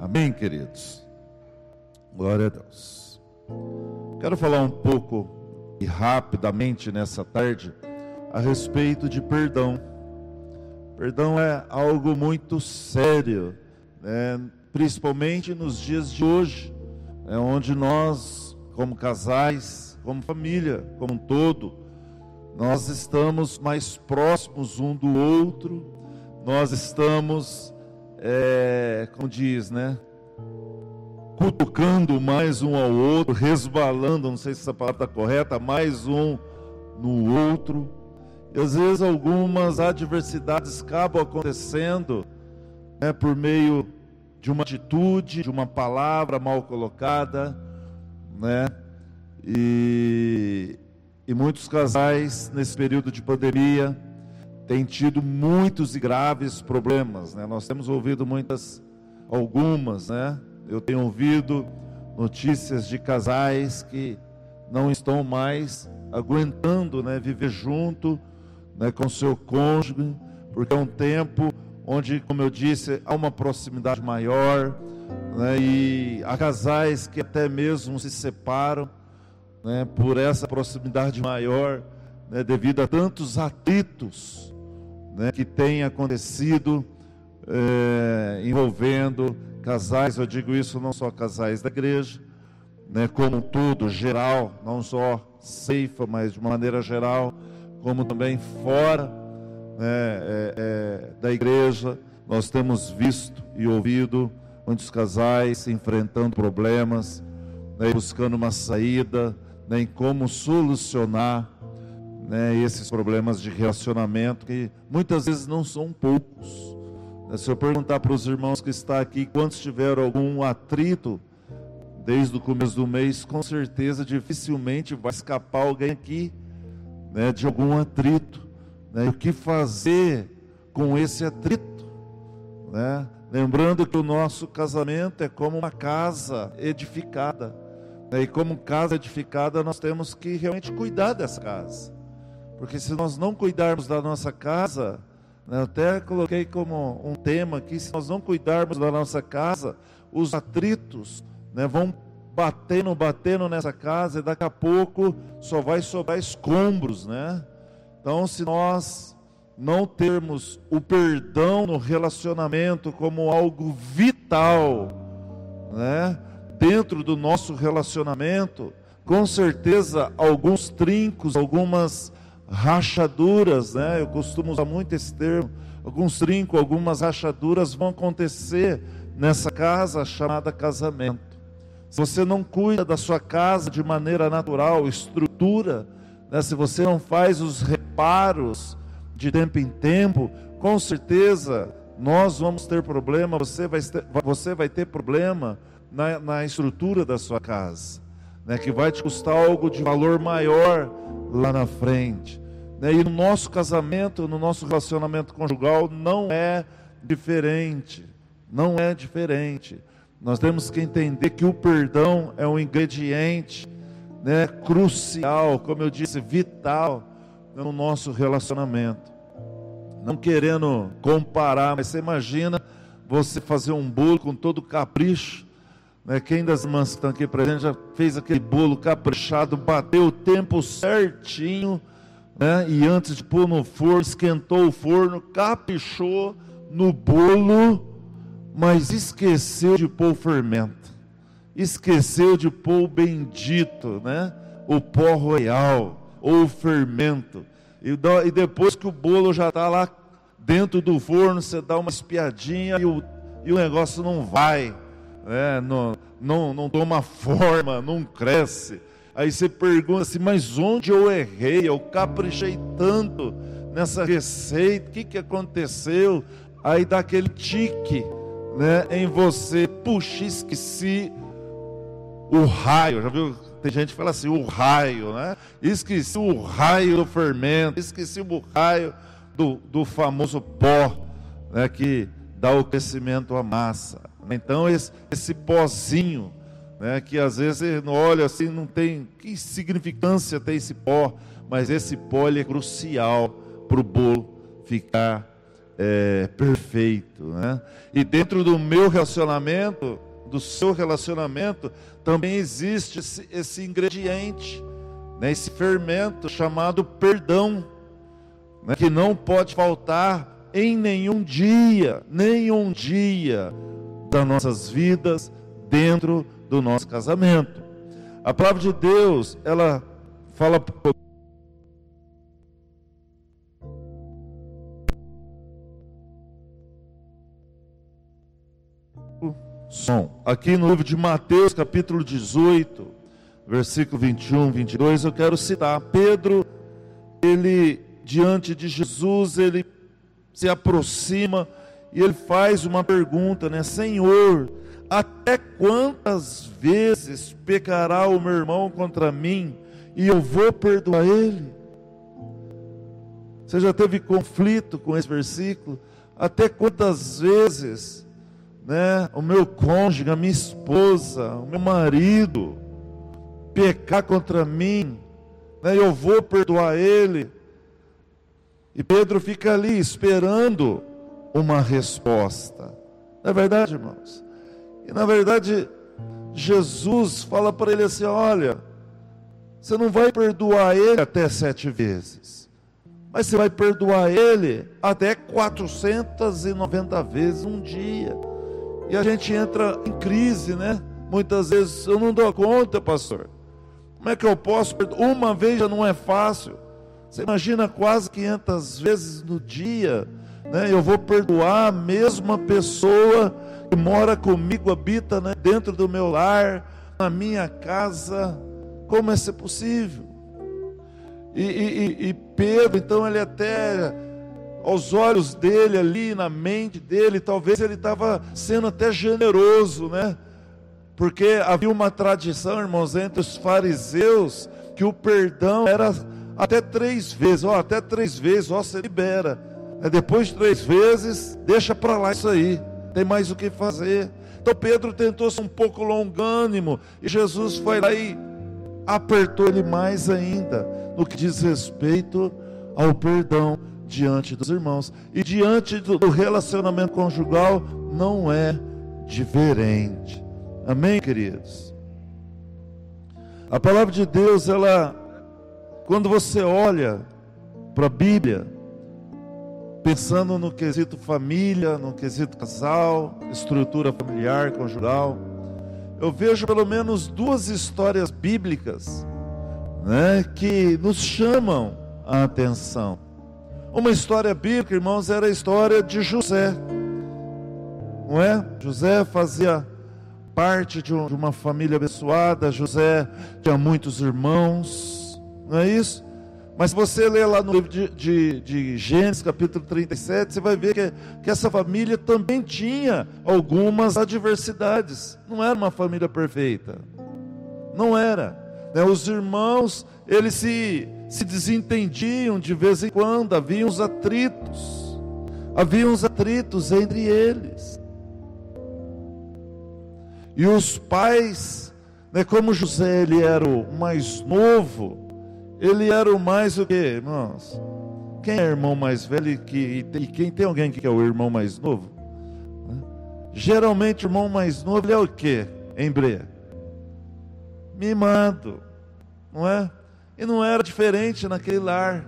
Amém, queridos? Glória a Deus. Quero falar um pouco e rapidamente nessa tarde a respeito de perdão. Perdão é algo muito sério, né? principalmente nos dias de hoje, é onde nós, como casais, como família, como um todo, nós estamos mais próximos um do outro, nós estamos é, como diz, né? Cutucando mais um ao outro, resbalando, não sei se essa palavra está correta, mais um no outro. E às vezes algumas adversidades acabam acontecendo né, por meio de uma atitude, de uma palavra mal colocada, né? E, e muitos casais nesse período de pandemia tem tido muitos e graves problemas, né? Nós temos ouvido muitas, algumas, né? Eu tenho ouvido notícias de casais que não estão mais aguentando, né, viver junto, né, com seu cônjuge, porque é um tempo onde, como eu disse, há uma proximidade maior, né, e há casais que até mesmo se separam, né, por essa proximidade maior, né, devido a tantos atritos né, que tem acontecido é, envolvendo casais, eu digo isso não só casais da igreja, né, como um todo, geral, não só ceifa, mas de uma maneira geral, como também fora né, é, é, da igreja, nós temos visto e ouvido muitos casais enfrentando problemas, né, buscando uma saída, né, em como solucionar né, esses problemas de relacionamento que muitas vezes não são poucos. Né, se eu perguntar para os irmãos que estão aqui quantos tiveram algum atrito desde o começo do mês, com certeza dificilmente vai escapar alguém aqui né, de algum atrito. Né, o que fazer com esse atrito? Né? Lembrando que o nosso casamento é como uma casa edificada. Né, e como casa edificada, nós temos que realmente cuidar dessa casa. Porque se nós não cuidarmos da nossa casa, né, eu até coloquei como um tema aqui, se nós não cuidarmos da nossa casa, os atritos né, vão batendo, batendo nessa casa e daqui a pouco só vai sobrar escombros, né? Então, se nós não termos o perdão no relacionamento como algo vital, né? Dentro do nosso relacionamento, com certeza alguns trincos, algumas rachaduras, né? Eu costumo usar muito esse termo. Alguns trincos, algumas rachaduras vão acontecer nessa casa chamada casamento. Se você não cuida da sua casa de maneira natural, estrutura, né? se você não faz os reparos de tempo em tempo, com certeza nós vamos ter problema, você vai ter, você vai ter problema na, na estrutura da sua casa, né? que vai te custar algo de valor maior lá na frente. Né? E no nosso casamento, no nosso relacionamento conjugal, não é diferente. Não é diferente. Nós temos que entender que o perdão é um ingrediente né, crucial, como eu disse, vital no nosso relacionamento. Não querendo comparar, mas você imagina você fazer um bolo com todo capricho. Né? Quem das irmãs que estão aqui presentes já fez aquele bolo caprichado, bateu o tempo certinho né? e antes de pôr no forno, esquentou o forno, caprichou no bolo, mas esqueceu de pôr o fermento, esqueceu de pôr o bendito, né? o pó royal, ou o fermento. E, e depois que o bolo já está lá dentro do forno, você dá uma espiadinha e o, e o negócio não vai, né? não, não, não toma forma, não cresce. Aí você pergunta assim, mas onde eu errei? Eu caprichei tanto nessa receita, o que, que aconteceu? Aí dá aquele tique né, em você, puxa, esqueci o raio, já viu? Tem gente que fala assim, o raio, né? Esqueci o raio do fermento, esqueci o raio do, do famoso pó, né, que dá o crescimento à massa. Então, esse, esse pozinho, né, que às vezes não olha assim, não tem que significância tem esse pó, mas esse pó é crucial para o bolo ficar é, perfeito, né? E dentro do meu relacionamento, do seu relacionamento, também existe esse, esse ingrediente, né? esse fermento chamado perdão, né? que não pode faltar em nenhum dia, nenhum dia das nossas vidas dentro do nosso casamento. A palavra de Deus, ela fala som. Aqui no livro de Mateus, capítulo 18, versículo 21, 22, eu quero citar Pedro, ele diante de Jesus, ele se aproxima e ele faz uma pergunta, né? Senhor, até quantas vezes pecará o meu irmão contra mim e eu vou perdoar ele? Você já teve conflito com esse versículo? Até quantas vezes, né, o meu cônjuge, a minha esposa, o meu marido pecar contra mim, né, eu vou perdoar ele? E Pedro fica ali esperando uma resposta. Não é verdade, irmãos? E na verdade, Jesus fala para ele assim: olha, você não vai perdoar ele até sete vezes, mas você vai perdoar ele até 490 vezes um dia. E a gente entra em crise, né? Muitas vezes eu não dou conta, pastor. Como é que eu posso perdoar? Uma vez já não é fácil. Você imagina quase 500 vezes no dia, né? Eu vou perdoar a mesma pessoa que mora comigo, habita né, dentro do meu lar, na minha casa. Como é ser possível? E, e, e Pedro, então, ele até, aos olhos dele ali, na mente dele, talvez ele estava sendo até generoso, né? Porque havia uma tradição, irmãos, entre os fariseus, que o perdão era até três vezes, ó, até três vezes, ó, você libera. É depois de três vezes, deixa para lá isso aí tem mais o que fazer. Então Pedro tentou ser um pouco longânimo e Jesus foi lá e apertou ele mais ainda no que diz respeito ao perdão diante dos irmãos. E diante do relacionamento conjugal não é diferente. Amém, queridos? A palavra de Deus, ela, quando você olha para a Bíblia, pensando no quesito família, no quesito casal, estrutura familiar, conjugal, eu vejo pelo menos duas histórias bíblicas né, que nos chamam a atenção. Uma história bíblica, irmãos, era a história de José. Não é? José fazia parte de uma família abençoada, José tinha muitos irmãos, não é isso? Mas se você ler lá no livro de, de, de, Gênesis, capítulo 37, você vai ver que, que essa família também tinha algumas adversidades. Não era uma família perfeita. Não era. Né? Os irmãos, eles se, se desentendiam de vez em quando, havia uns atritos. Havia uns atritos entre eles. E os pais, né, como José ele era o mais novo, ele era o mais o que, irmãos? Quem é irmão mais velho e, que, e quem tem alguém que é o irmão mais novo? Geralmente o irmão mais novo é o que? Embreia. Mimado, não é? E não era diferente naquele lar.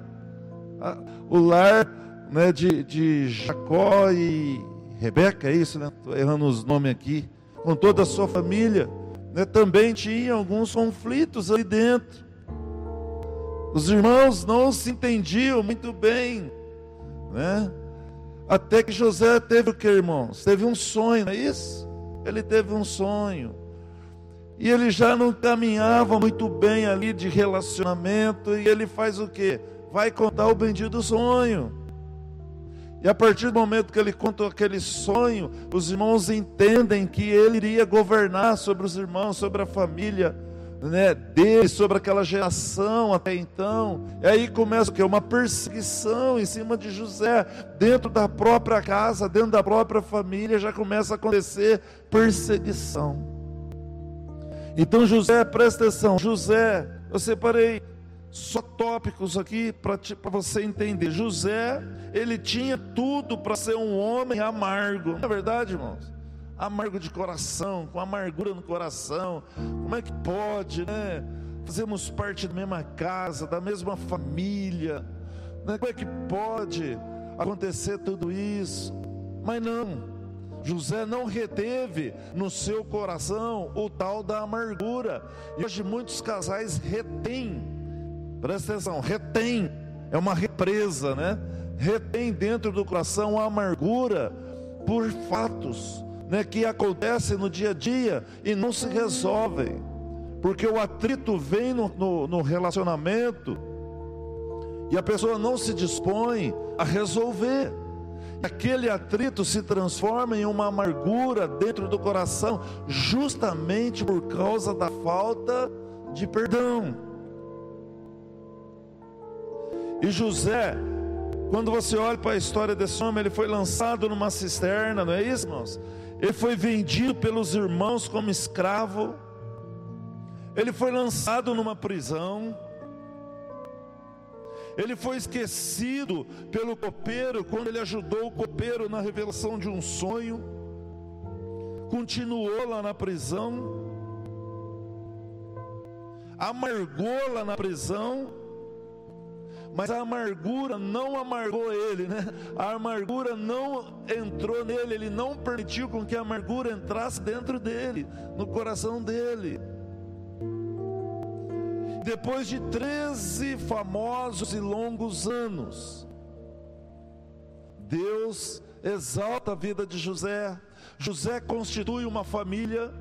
O lar né, de, de Jacó e Rebeca, é isso, né? Estou errando os nomes aqui. Com toda a sua família, né, também tinha alguns conflitos ali dentro. Os irmãos não se entendiam muito bem, né? Até que José teve o que, irmãos? Teve um sonho, não é isso? Ele teve um sonho. E ele já não caminhava muito bem ali de relacionamento, e ele faz o que? Vai contar o bendito sonho. E a partir do momento que ele conta aquele sonho, os irmãos entendem que ele iria governar sobre os irmãos, sobre a família né, dele, sobre aquela geração até então. E aí começa o que? Uma perseguição em cima de José, dentro da própria casa, dentro da própria família, já começa a acontecer perseguição. Então José, presta atenção, José, eu separei só tópicos aqui para você entender. José, ele tinha tudo para ser um homem amargo. Não é verdade, irmãos? Amargo de coração, com amargura no coração. Como é que pode, né? Fazemos parte da mesma casa, da mesma família. Né? Como é que pode acontecer tudo isso? Mas não. José não reteve no seu coração o tal da amargura. E hoje muitos casais retêm Presta atenção, retém, é uma represa, né? Retém dentro do coração a amargura por fatos, né, que acontecem no dia a dia e não se resolvem, porque o atrito vem no, no, no relacionamento e a pessoa não se dispõe a resolver. Aquele atrito se transforma em uma amargura dentro do coração, justamente por causa da falta de perdão. E José, quando você olha para a história desse homem, ele foi lançado numa cisterna, não é isso, irmãos? Ele foi vendido pelos irmãos como escravo. Ele foi lançado numa prisão. Ele foi esquecido pelo copeiro quando ele ajudou o copeiro na revelação de um sonho. Continuou lá na prisão. Amargou lá na prisão mas a amargura não amargou ele, né? A amargura não entrou nele, ele não permitiu com que a amargura entrasse dentro dele, no coração dele. Depois de 13 famosos e longos anos, Deus exalta a vida de José. José constitui uma família.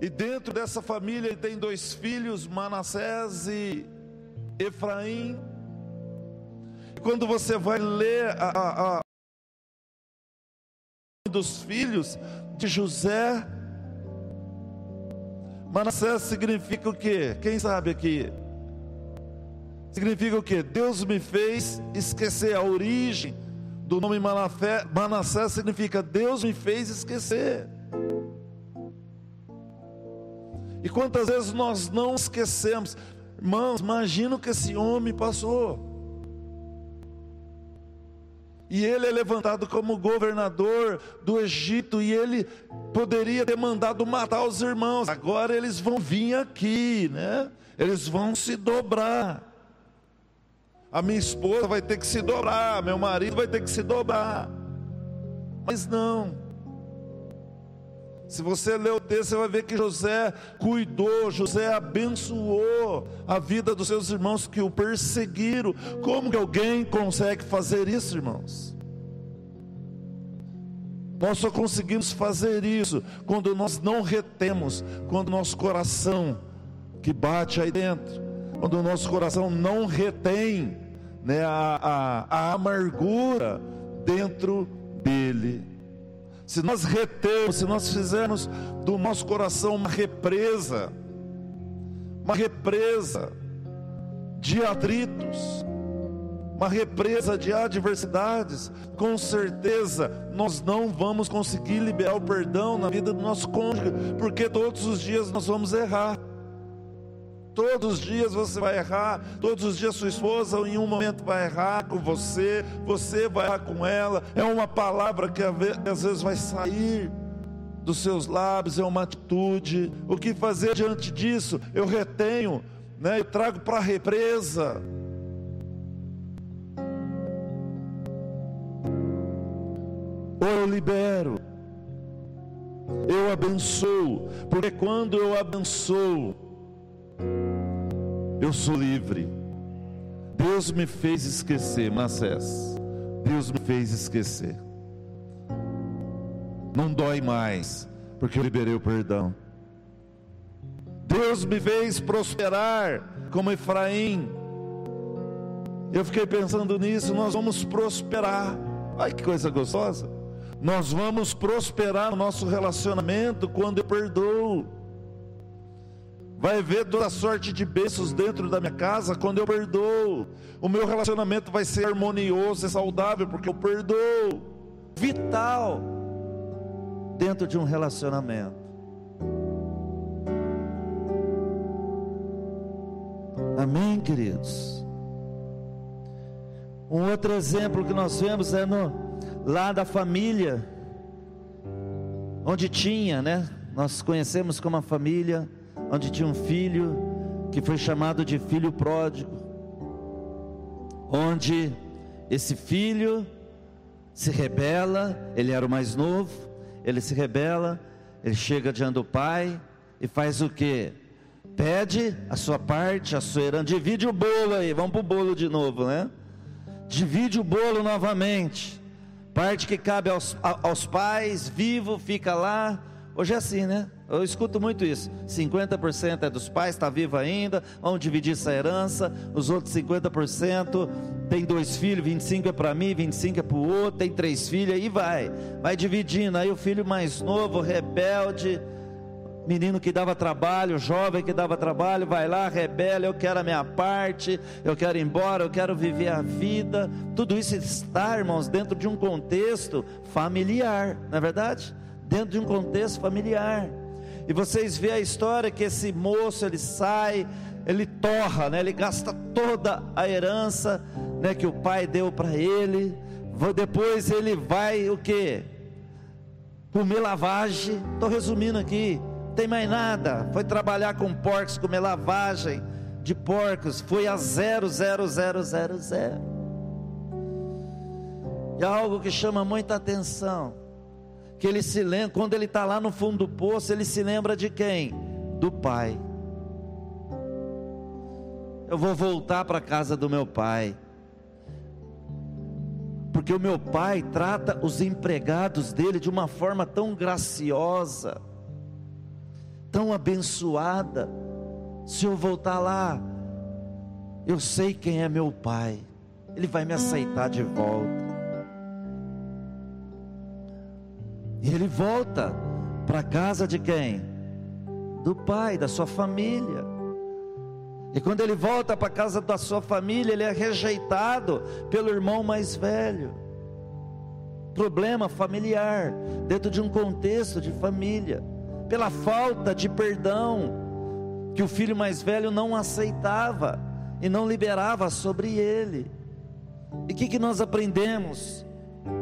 E dentro dessa família ele tem dois filhos, Manassés e Efraim. Quando você vai ler a, a, a dos filhos de José, Manassés significa o quê? Quem sabe aqui? Significa o quê? Deus me fez esquecer a origem do nome Manafé, Manassés significa Deus me fez esquecer. E quantas vezes nós não esquecemos? Irmãos, imagina o que esse homem passou. E ele é levantado como governador do Egito, e ele poderia ter mandado matar os irmãos. Agora eles vão vir aqui, né? Eles vão se dobrar. A minha esposa vai ter que se dobrar, meu marido vai ter que se dobrar. Mas não. Se você ler o texto, você vai ver que José cuidou, José abençoou a vida dos seus irmãos que o perseguiram. Como que alguém consegue fazer isso, irmãos? Nós só conseguimos fazer isso quando nós não retemos, quando nosso coração que bate aí dentro, quando o nosso coração não retém né, a, a, a amargura dentro dele se nós retemos, se nós fizermos do nosso coração uma represa, uma represa de atritos, uma represa de adversidades, com certeza nós não vamos conseguir liberar o perdão na vida do nosso cônjuge, porque todos os dias nós vamos errar. Todos os dias você vai errar, todos os dias sua esposa em um momento vai errar com você, você vai errar com ela. É uma palavra que às vezes vai sair dos seus lábios, é uma atitude. O que fazer diante disso? Eu retenho, né? eu trago para a represa. Ou eu libero, eu abençoo, porque quando eu abençoo, eu sou livre. Deus me fez esquecer, Manassés. Deus me fez esquecer. Não dói mais, porque eu liberei o perdão. Deus me fez prosperar como Efraim. Eu fiquei pensando nisso, nós vamos prosperar. Ai que coisa gostosa. Nós vamos prosperar no nosso relacionamento quando eu perdoo vai ver toda sorte de bênçãos dentro da minha casa quando eu perdoo. O meu relacionamento vai ser harmonioso e saudável porque eu perdoo. Vital dentro de um relacionamento. Amém, queridos? Um outro exemplo que nós vemos é no, lá da família, onde tinha, né? Nós conhecemos como a família, onde tinha um filho que foi chamado de filho pródigo, onde esse filho se rebela, ele era o mais novo, ele se rebela, ele chega diante do pai e faz o que? Pede a sua parte, a sua herança, divide o bolo aí, vamos para o bolo de novo, né? divide o bolo novamente. Parte que cabe aos, aos pais, vivo, fica lá. Hoje é assim, né? Eu escuto muito isso. 50% é dos pais, está vivo ainda, vamos dividir essa herança. Os outros 50% tem dois filhos, 25 é para mim, 25 é para o outro, tem três filhos, aí vai. Vai dividindo. Aí o filho mais novo, rebelde, menino que dava trabalho, jovem que dava trabalho, vai lá, rebela, eu quero a minha parte, eu quero ir embora, eu quero viver a vida. Tudo isso está, irmãos, dentro de um contexto familiar, não é verdade? Dentro de um contexto familiar. E vocês vê a história que esse moço ele sai, ele torra, né? Ele gasta toda a herança, né, que o pai deu para ele. Depois ele vai o que? Comer lavagem. Estou resumindo aqui tem mais nada. Foi trabalhar com porcos, comer lavagem de porcos. Foi a zero, zero, zero, zero, zero. E algo que chama muita atenção. Que ele se lembra, quando ele está lá no fundo do poço, ele se lembra de quem? Do pai. Eu vou voltar para a casa do meu pai. Porque o meu pai trata os empregados dele de uma forma tão graciosa tão abençoada. Se eu voltar lá, eu sei quem é meu pai, ele vai me aceitar de volta. E ele volta para a casa de quem? Do pai, da sua família. E quando ele volta para a casa da sua família, ele é rejeitado pelo irmão mais velho. Problema familiar, dentro de um contexto de família pela falta de perdão que o filho mais velho não aceitava e não liberava sobre ele. E o que, que nós aprendemos?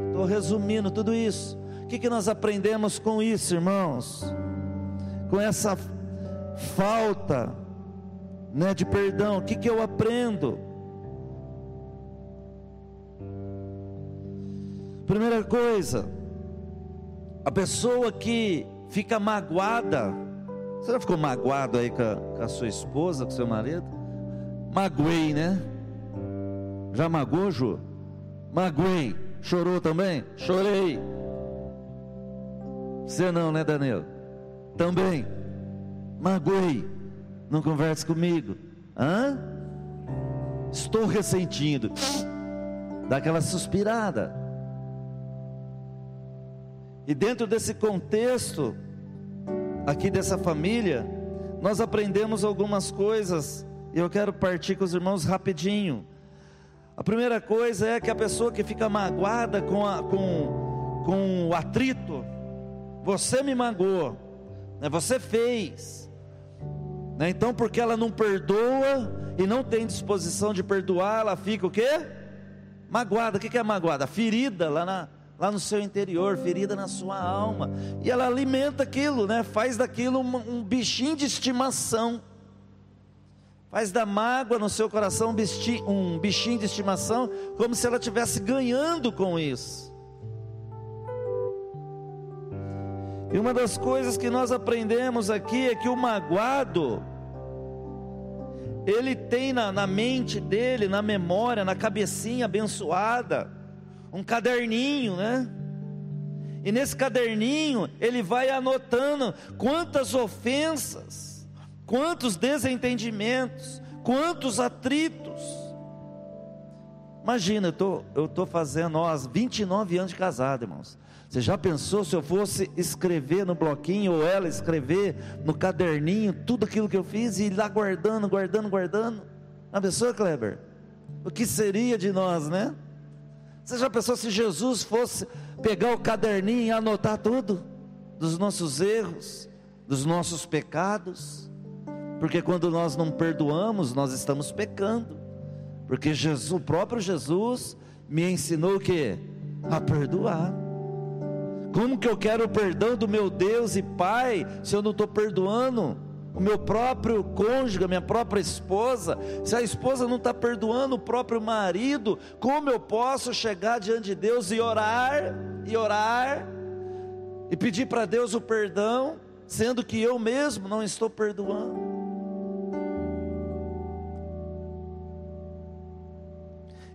Estou resumindo tudo isso. O que, que nós aprendemos com isso, irmãos? Com essa falta né, de perdão, o que, que eu aprendo? Primeira coisa, a pessoa que fica magoada. Você já ficou magoado aí com a, com a sua esposa, com seu marido? Magoei, né? Já magoou, Ju? Magoei. Chorou também? Chorei. Você não, né, Daniel? Também. Magoei. Não converse comigo. Hã? Estou ressentindo. Dá aquela suspirada. E dentro desse contexto, aqui dessa família, nós aprendemos algumas coisas, e eu quero partir com os irmãos rapidinho. A primeira coisa é que a pessoa que fica magoada com, a, com, com o atrito, você me magoou, né, você fez, né, então porque ela não perdoa e não tem disposição de perdoar, ela fica o quê? Magoada, o que é magoada? Ferida lá na, lá no seu interior, ferida na sua alma. E ela alimenta aquilo, né? Faz daquilo um, um bichinho de estimação. Faz da mágoa no seu coração um bichinho de estimação, como se ela estivesse ganhando com isso. E uma das coisas que nós aprendemos aqui é que o magoado, ele tem na, na mente dele, na memória, na cabecinha abençoada, um caderninho, né? E nesse caderninho ele vai anotando quantas ofensas, quantos desentendimentos, quantos atritos. Imagina, eu tô, estou tô fazendo, nós, 29 anos de casado, irmãos. Você já pensou se eu fosse escrever no bloquinho, ou ela escrever no caderninho, tudo aquilo que eu fiz e ir lá guardando, guardando, guardando? A pessoa, Kleber? O que seria de nós, né? Você já pensou se Jesus fosse pegar o caderninho e anotar tudo? Dos nossos erros, dos nossos pecados, Porque quando nós não perdoamos, nós estamos pecando. Porque Jesus, o próprio Jesus me ensinou o que? A perdoar. Como que eu quero o perdão do meu Deus e Pai se eu não estou perdoando o meu próprio cônjuge, a minha própria esposa? Se a esposa não está perdoando o próprio marido, como eu posso chegar diante de Deus e orar, e orar, e pedir para Deus o perdão, sendo que eu mesmo não estou perdoando?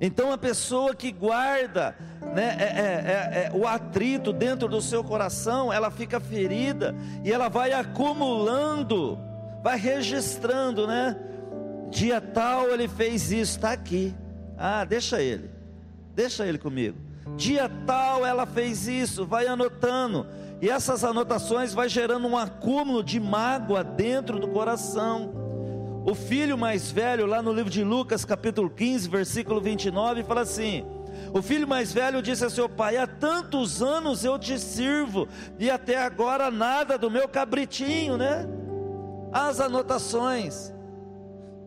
Então a pessoa que guarda né, é, é, é, é, o atrito dentro do seu coração, ela fica ferida e ela vai acumulando, vai registrando, né? Dia tal ele fez isso, está aqui. Ah, deixa ele, deixa ele comigo. Dia tal ela fez isso, vai anotando. E essas anotações vai gerando um acúmulo de mágoa dentro do coração. O filho mais velho, lá no livro de Lucas, capítulo 15, versículo 29, fala assim: O filho mais velho disse a seu pai: Há tantos anos eu te sirvo, e até agora nada do meu cabritinho, né? As anotações,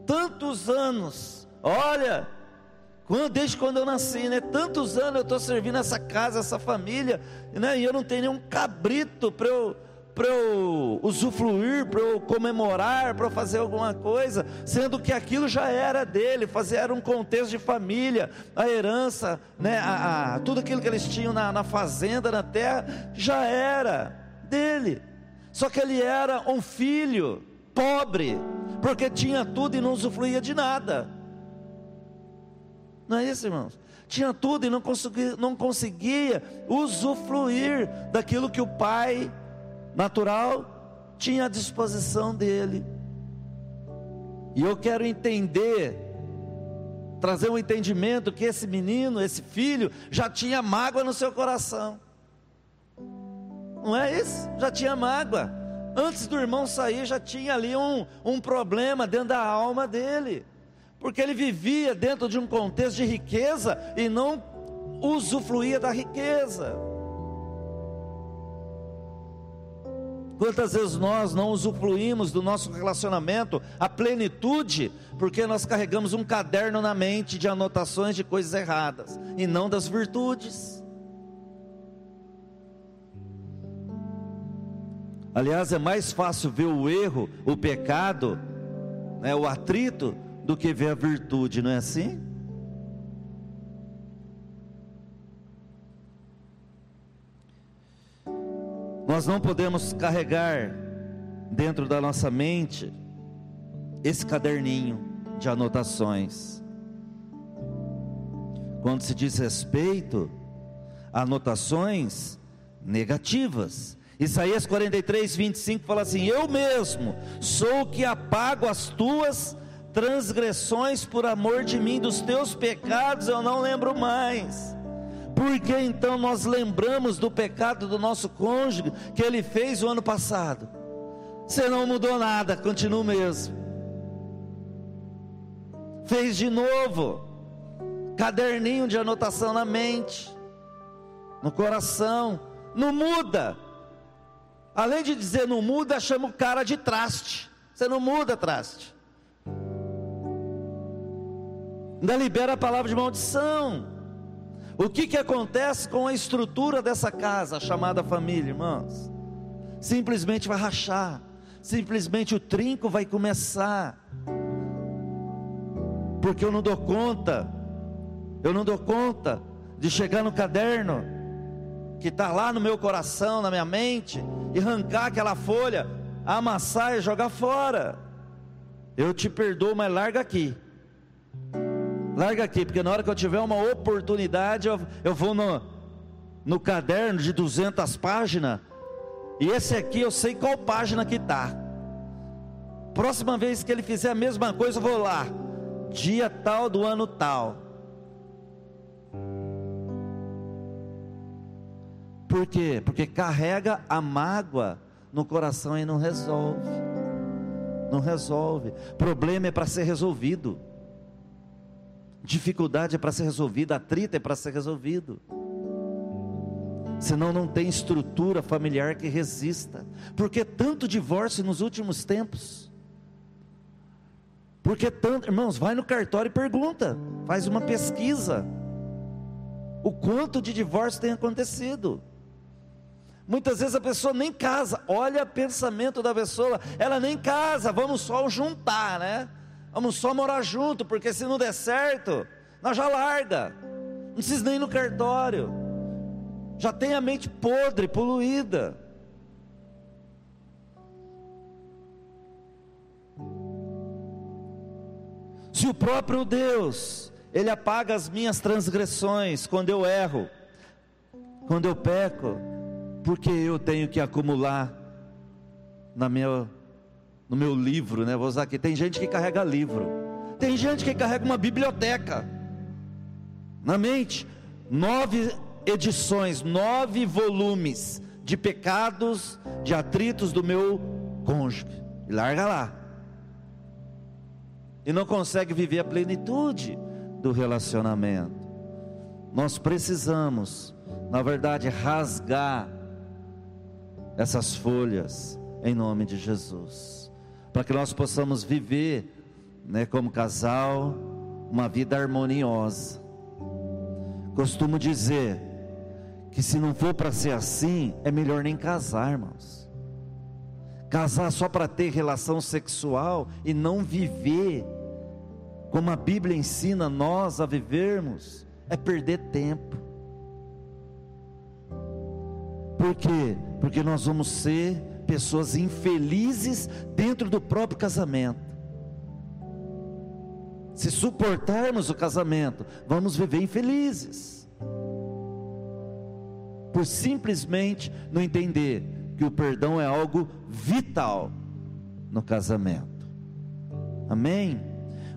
tantos anos, olha, desde quando eu nasci, né? Tantos anos eu estou servindo essa casa, essa família, né? E eu não tenho nenhum cabrito para eu para eu usufruir, para eu comemorar, para eu fazer alguma coisa, sendo que aquilo já era dele, fazer era um contexto de família, a herança, né, a, a tudo aquilo que eles tinham na, na fazenda, na terra, já era dele. Só que ele era um filho pobre, porque tinha tudo e não usufruía de nada. Não é isso, irmãos? Tinha tudo e não conseguia, não conseguia usufruir daquilo que o pai natural tinha à disposição dele. E eu quero entender, trazer um entendimento que esse menino, esse filho, já tinha mágoa no seu coração. Não é isso? Já tinha mágoa. Antes do irmão sair, já tinha ali um, um problema dentro da alma dele. Porque ele vivia dentro de um contexto de riqueza e não usufruía da riqueza. Quantas vezes nós não usufruímos do nosso relacionamento, a plenitude, porque nós carregamos um caderno na mente de anotações de coisas erradas e não das virtudes. Aliás, é mais fácil ver o erro, o pecado, né, o atrito, do que ver a virtude, não é assim? Nós não podemos carregar dentro da nossa mente esse caderninho de anotações. Quando se diz respeito anotações negativas. Isaías 43, 25 fala assim: Eu mesmo sou o que apago as tuas transgressões por amor de mim, dos teus pecados eu não lembro mais. Por que então nós lembramos do pecado do nosso cônjuge que ele fez o ano passado? Você não mudou nada, continua o mesmo. Fez de novo, caderninho de anotação na mente, no coração, não muda. Além de dizer não muda, chama o cara de traste. Você não muda traste. Ainda libera a palavra de maldição. O que, que acontece com a estrutura dessa casa chamada família, irmãos? Simplesmente vai rachar, simplesmente o trinco vai começar, porque eu não dou conta, eu não dou conta de chegar no caderno que está lá no meu coração, na minha mente, e arrancar aquela folha, amassar e jogar fora. Eu te perdoo, mas larga aqui. Larga aqui, porque na hora que eu tiver uma oportunidade, eu, eu vou no, no caderno de 200 páginas. E esse aqui eu sei qual página que está. Próxima vez que ele fizer a mesma coisa, eu vou lá. Dia tal do ano tal. Por quê? Porque carrega a mágoa no coração e não resolve. Não resolve. Problema é para ser resolvido. Dificuldade é para ser resolvida, atrito é para ser resolvido. Senão não tem estrutura familiar que resista. Porque tanto divórcio nos últimos tempos. Porque tanto, irmãos, vai no cartório e pergunta, faz uma pesquisa. O quanto de divórcio tem acontecido? Muitas vezes a pessoa nem casa, olha o pensamento da pessoa, ela nem casa, vamos só juntar, né? Vamos só morar junto, porque se não der certo, nós já larga, não precisa nem ir no cartório, já tem a mente podre, poluída. Se o próprio Deus, Ele apaga as minhas transgressões quando eu erro, quando eu peco, porque eu tenho que acumular na minha, no meu livro, né? Vou usar aqui. Tem gente que carrega livro, tem gente que carrega uma biblioteca na mente. Nove edições, nove volumes de pecados, de atritos do meu cônjuge. E larga lá. E não consegue viver a plenitude do relacionamento. Nós precisamos, na verdade, rasgar essas folhas em nome de Jesus, para que nós possamos viver, né, como casal, uma vida harmoniosa. Costumo dizer que se não for para ser assim, é melhor nem casar, irmãos. Casar só para ter relação sexual e não viver como a Bíblia ensina nós a vivermos, é perder tempo. Por quê? Porque nós vamos ser pessoas infelizes dentro do próprio casamento. Se suportarmos o casamento, vamos viver infelizes. Por simplesmente não entender que o perdão é algo vital no casamento. Amém?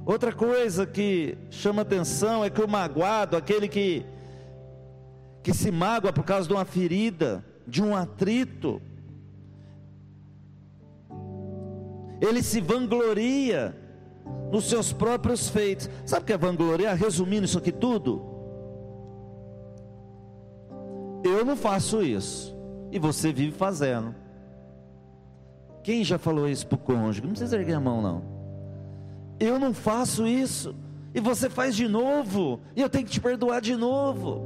Outra coisa que chama atenção é que o magoado, aquele que que se mágoa por causa de uma ferida, de um atrito. Ele se vangloria nos seus próprios feitos. Sabe o que é vangloriar? Resumindo isso aqui tudo. Eu não faço isso. E você vive fazendo. Quem já falou isso para o cônjuge? Não precisa erguer a mão, não. Eu não faço isso. E você faz de novo. E eu tenho que te perdoar de novo.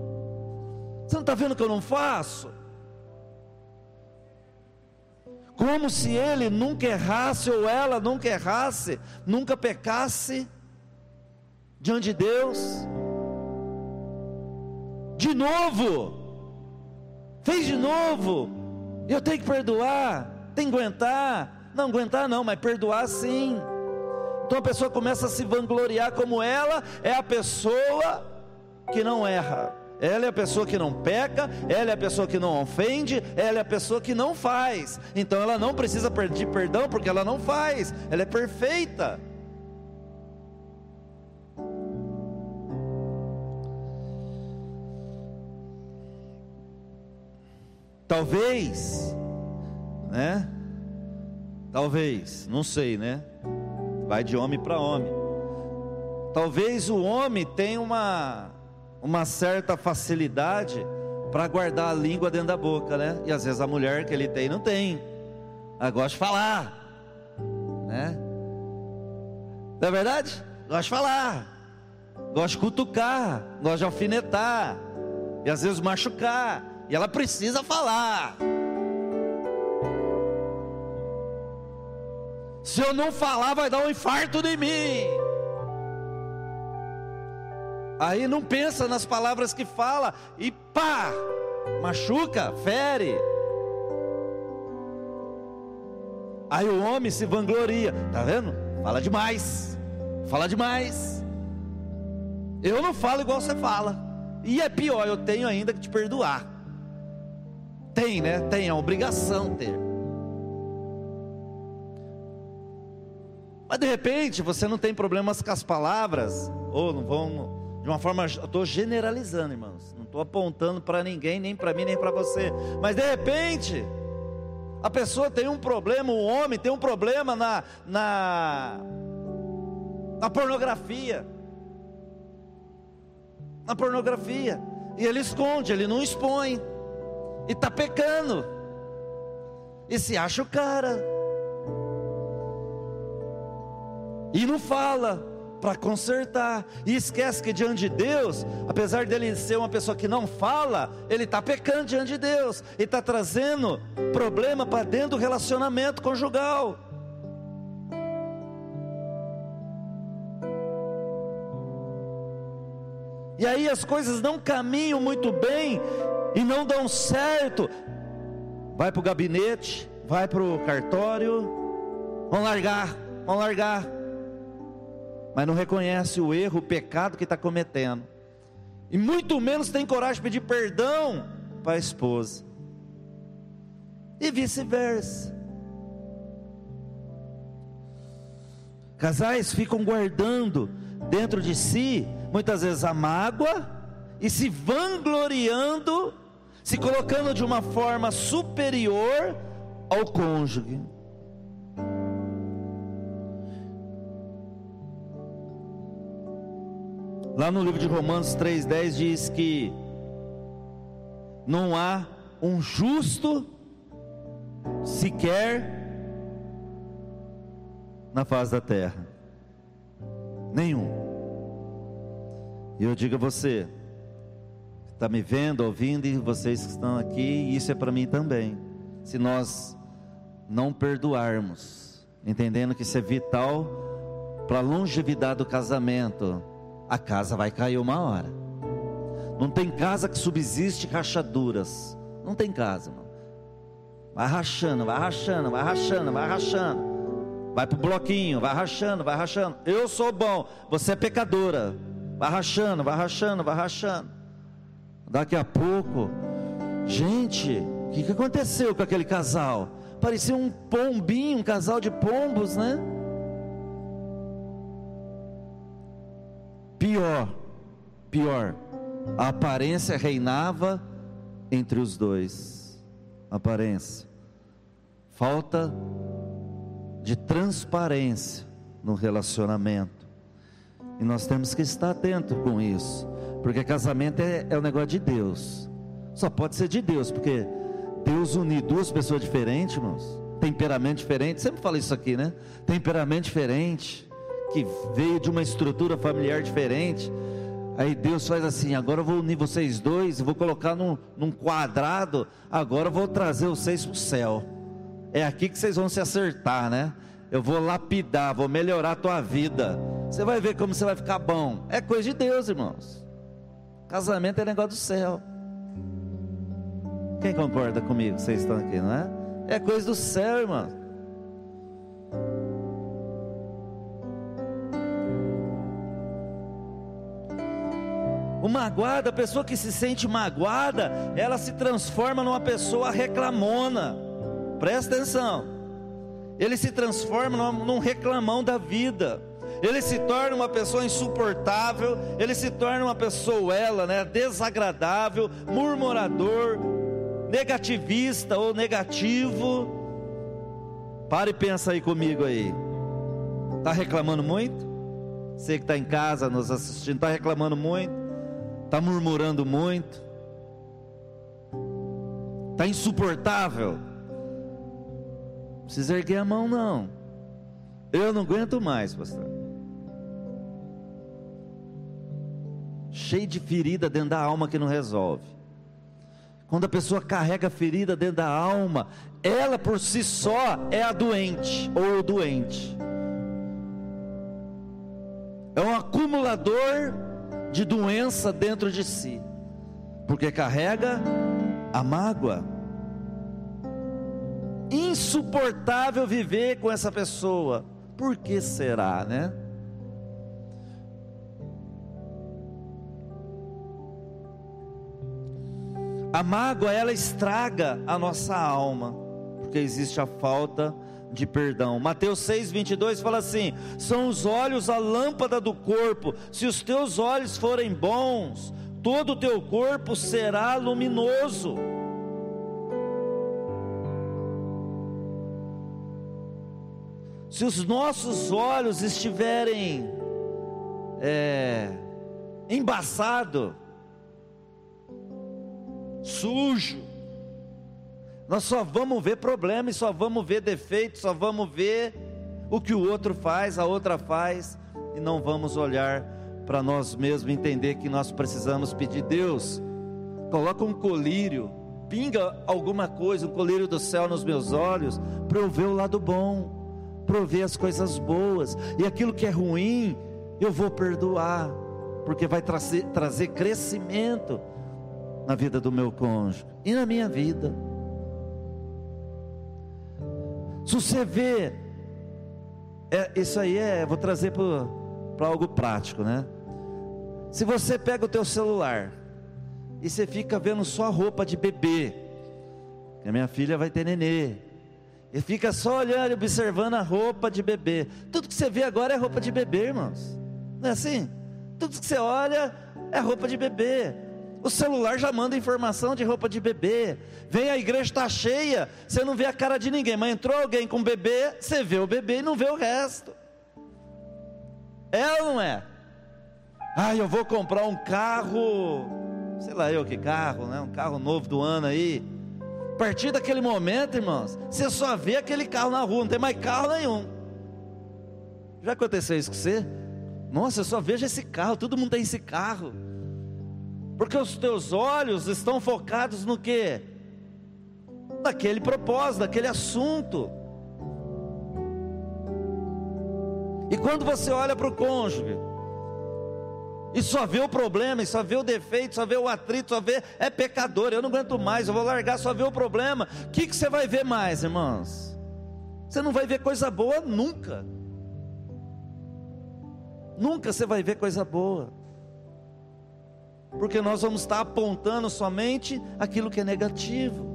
Você não está vendo que eu não faço? Como se ele nunca errasse ou ela nunca errasse, nunca pecasse diante de Deus. De novo, fez de novo, eu tenho que perdoar, tenho que aguentar, não aguentar não, mas perdoar sim. Então a pessoa começa a se vangloriar como ela é a pessoa que não erra. Ela é a pessoa que não peca, ela é a pessoa que não ofende, ela é a pessoa que não faz. Então ela não precisa pedir perdão porque ela não faz, ela é perfeita. Talvez, né? Talvez, não sei, né? Vai de homem para homem. Talvez o homem tenha uma uma certa facilidade para guardar a língua dentro da boca, né? E às vezes a mulher que ele tem não tem. Ela gosta de falar, né? Não é verdade? Gosta de falar, gosta de cutucar, gosta de alfinetar, e às vezes machucar, e ela precisa falar. Se eu não falar, vai dar um infarto em mim. Aí não pensa nas palavras que fala e pá, machuca, fere. Aí o homem se vangloria, tá vendo? Fala demais, fala demais. Eu não falo igual você fala. E é pior, eu tenho ainda que te perdoar. Tem, né? Tem a obrigação ter. Mas de repente você não tem problemas com as palavras, ou não vão de uma forma, estou generalizando, irmãos. Não estou apontando para ninguém, nem para mim, nem para você. Mas de repente, a pessoa tem um problema, o homem tem um problema na, na, na pornografia. Na pornografia. E ele esconde, ele não expõe. E está pecando. E se acha o cara. e não fala para consertar. E esquece que diante de Deus, apesar dele ser uma pessoa que não fala, ele está pecando diante de Deus, e está trazendo problema para dentro do relacionamento conjugal. E aí as coisas não caminham muito bem e não dão certo. Vai para o gabinete, vai para o cartório, vão largar, vão largar mas não reconhece o erro, o pecado que está cometendo, e muito menos tem coragem de pedir perdão para a esposa, e vice-versa. Casais ficam guardando dentro de si, muitas vezes, a mágoa e se vangloriando, se colocando de uma forma superior ao cônjuge. Lá no livro de Romanos 3,10 diz que não há um justo sequer na face da terra. Nenhum. E eu digo a você, está me vendo, ouvindo, e vocês que estão aqui, isso é para mim também. Se nós não perdoarmos, entendendo que isso é vital para a longevidade do casamento, a casa vai cair uma hora. Não tem casa que subsiste rachaduras. Não tem casa, não. Vai rachando, vai rachando, vai rachando, vai rachando. Vai pro bloquinho, vai rachando, vai rachando. Eu sou bom, você é pecadora. Vai rachando, vai rachando, vai rachando. Daqui a pouco, gente, o que, que aconteceu com aquele casal? Parecia um pombinho, um casal de pombos, né? Pior, pior, a aparência reinava entre os dois. Aparência. Falta de transparência no relacionamento. E nós temos que estar atento com isso, porque casamento é, é um negócio de Deus. Só pode ser de Deus, porque Deus unir duas pessoas diferentes, irmãos, temperamento diferente, sempre fala isso aqui, né? Temperamento diferente, que veio de uma estrutura familiar diferente. Aí Deus faz assim: agora eu vou unir vocês dois, vou colocar num, num quadrado, agora eu vou trazer vocês para o céu. É aqui que vocês vão se acertar, né? Eu vou lapidar, vou melhorar a tua vida. Você vai ver como você vai ficar bom. É coisa de Deus, irmãos. Casamento é negócio do céu. Quem concorda comigo? Vocês estão aqui, não é? É coisa do céu, irmãos. O magoado, a pessoa que se sente magoada, ela se transforma numa pessoa reclamona. Presta atenção. Ele se transforma num reclamão da vida. Ele se torna uma pessoa insuportável, ele se torna uma pessoa ela, né, desagradável, murmurador, negativista ou negativo. Pare e pensa aí comigo aí. Tá reclamando muito? Você que está em casa nos assistindo, está reclamando muito? Está murmurando muito, está insuportável. Não precisa erguer a mão, não. Eu não aguento mais, pastor. Cheio de ferida dentro da alma que não resolve. Quando a pessoa carrega ferida dentro da alma, ela por si só é a doente ou o doente. É um acumulador de doença dentro de si, porque carrega a mágoa. Insuportável viver com essa pessoa. Por que será, né? A mágoa ela estraga a nossa alma, porque existe a falta de perdão. Mateus 6, 22 fala assim: são os olhos a lâmpada do corpo, se os teus olhos forem bons, todo o teu corpo será luminoso. Se os nossos olhos estiverem é, embaçado, sujo, nós só vamos ver problemas, só vamos ver defeitos, só vamos ver o que o outro faz, a outra faz, e não vamos olhar para nós mesmos, entender que nós precisamos pedir Deus, coloca um colírio, pinga alguma coisa, um colírio do céu nos meus olhos, para eu ver o lado bom, para eu ver as coisas boas, e aquilo que é ruim, eu vou perdoar, porque vai trazer, trazer crescimento na vida do meu cônjuge e na minha vida. Se você vê, é, isso aí é, vou trazer para algo prático, né? Se você pega o teu celular e você fica vendo só roupa de bebê, a minha filha vai ter nenê, e fica só olhando e observando a roupa de bebê. Tudo que você vê agora é roupa de bebê, irmãos. Não é assim? Tudo que você olha é roupa de bebê. O celular já manda informação de roupa de bebê. Vem a igreja está cheia, você não vê a cara de ninguém, mas entrou alguém com bebê, você vê o bebê e não vê o resto. É ou não é? Ah, eu vou comprar um carro, sei lá eu que carro, né? Um carro novo do ano aí. A partir daquele momento, irmãos, você só vê aquele carro na rua, não tem mais carro nenhum. Já aconteceu isso com você? Nossa, eu só vejo esse carro, todo mundo tem esse carro. Porque os teus olhos estão focados no que? Naquele propósito, naquele assunto. E quando você olha para o cônjuge, e só vê o problema, e só vê o defeito, só vê o atrito, só vê, é pecador, eu não aguento mais, eu vou largar, só vê o problema. O que, que você vai ver mais, irmãos? Você não vai ver coisa boa nunca. Nunca você vai ver coisa boa porque nós vamos estar apontando somente aquilo que é negativo,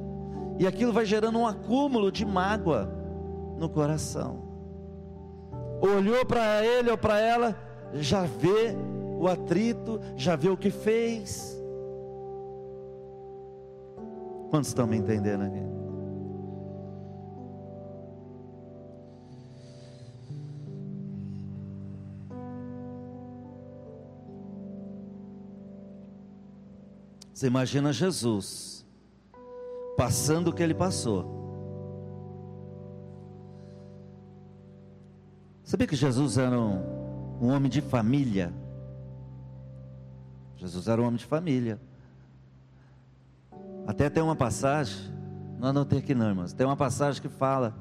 e aquilo vai gerando um acúmulo de mágoa no coração. Olhou para ele ou para ela, já vê o atrito, já vê o que fez. Quantos estão me entendendo aqui? Você imagina Jesus passando o que ele passou. Sabia que Jesus era um, um homem de família? Jesus era um homem de família. Até tem uma passagem, não anotei aqui não, irmãos. Tem uma passagem que fala,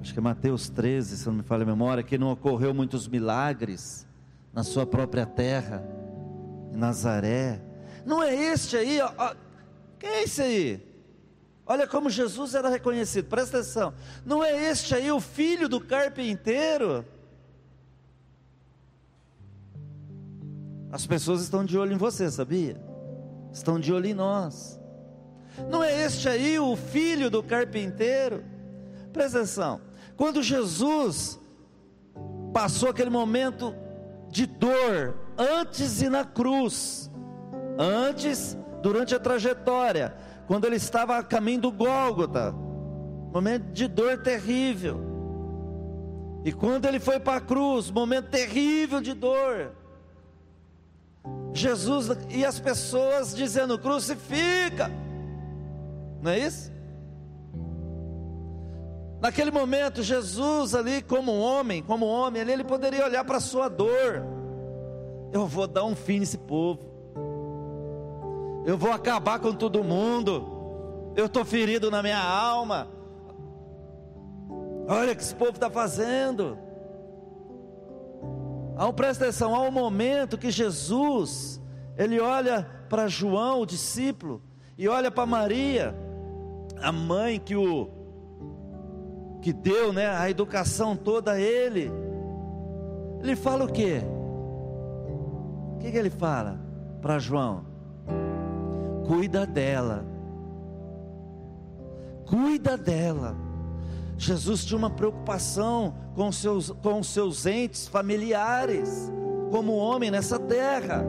acho que é Mateus 13, se não me falha a memória, que não ocorreu muitos milagres na sua própria terra Nazaré. Não é este aí, ó, ó. Quem é esse aí? Olha como Jesus era reconhecido, presta atenção. Não é este aí o filho do carpinteiro? As pessoas estão de olho em você, sabia? Estão de olho em nós. Não é este aí o filho do carpinteiro? Presta atenção. Quando Jesus passou aquele momento de dor, antes e na cruz. Antes, durante a trajetória, quando ele estava a caminho do Gólgota, momento de dor terrível. E quando ele foi para a cruz, momento terrível de dor. Jesus e as pessoas dizendo: crucifica, não é isso? Naquele momento, Jesus ali, como homem, como homem, ali, ele poderia olhar para a sua dor eu vou dar um fim nesse povo, eu vou acabar com todo mundo, eu estou ferido na minha alma. Olha o que esse povo está fazendo. Há um, presta atenção, há um momento que Jesus, ele olha para João, o discípulo, e olha para Maria, a mãe que o que deu, né, a educação toda a ele. Ele fala o quê? que, que ele fala para João? Cuida dela. Cuida dela. Jesus tinha uma preocupação com seus, com seus entes familiares, como homem nessa terra.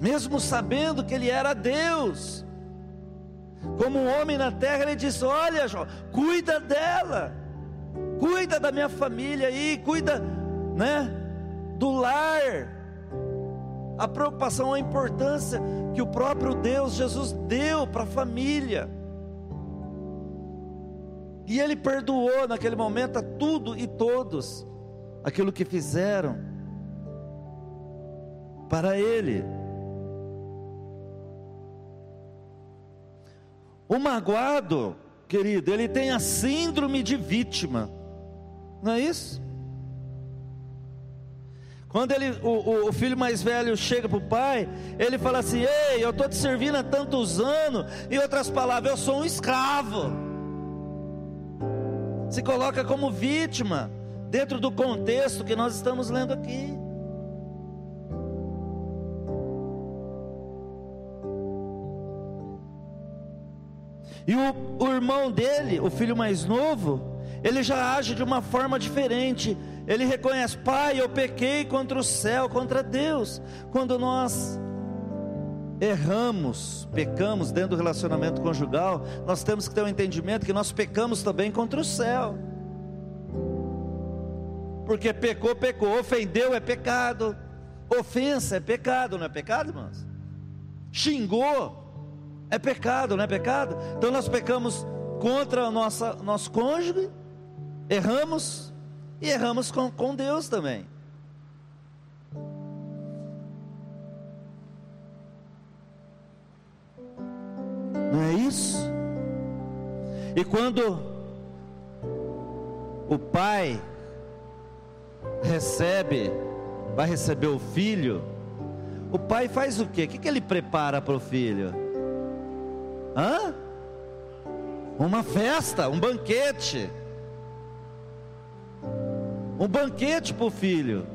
Mesmo sabendo que ele era Deus, como homem na terra, ele diz: Olha, João, cuida dela, cuida da minha família aí, cuida, né? do lar, a preocupação, a importância que o próprio Deus, Jesus, deu para a família. E ele perdoou naquele momento a tudo e todos aquilo que fizeram para ele. O magoado, querido, ele tem a síndrome de vítima, não é isso? Quando ele, o, o, filho mais velho chega para o pai, ele fala assim: Ei, eu estou te servindo há tantos anos. Em outras palavras, eu sou um escravo. Se coloca como vítima, dentro do contexto que nós estamos lendo aqui. E o, o irmão dele, o filho mais novo, ele já age de uma forma diferente. Ele reconhece: Pai, eu pequei contra o céu, contra Deus. Quando nós erramos, pecamos dentro do relacionamento conjugal, nós temos que ter um entendimento que nós pecamos também contra o céu. Porque pecou, pecou, ofendeu é pecado. Ofensa é pecado, não é pecado, irmãos? Xingou é pecado, não é pecado? Então nós pecamos contra o nosso cônjuge, erramos e erramos com, com Deus também. Não é isso? E quando o pai recebe, vai receber o filho, o pai faz o quê? O que, que ele prepara para o filho? Hã? Uma festa, um banquete. Um banquete para o filho.